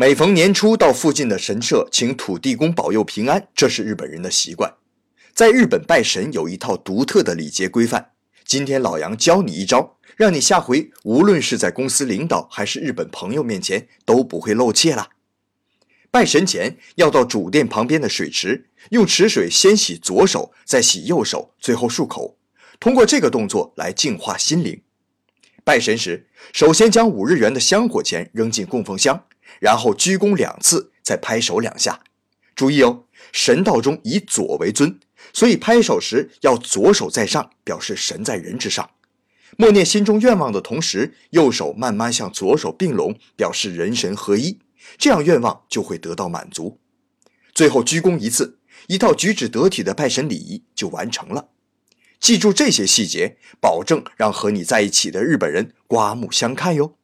每逢年初，到附近的神社请土地公保佑平安，这是日本人的习惯。在日本拜神有一套独特的礼节规范。今天老杨教你一招，让你下回无论是在公司领导还是日本朋友面前都不会露怯啦。拜神前要到主殿旁边的水池，用池水先洗左手，再洗右手，最后漱口，通过这个动作来净化心灵。拜神时，首先将五日元的香火钱扔进供奉箱。然后鞠躬两次，再拍手两下。注意哦，神道中以左为尊，所以拍手时要左手在上，表示神在人之上。默念心中愿望的同时，右手慢慢向左手并拢，表示人神合一，这样愿望就会得到满足。最后鞠躬一次，一套举止得体的拜神礼仪就完成了。记住这些细节，保证让和你在一起的日本人刮目相看哟。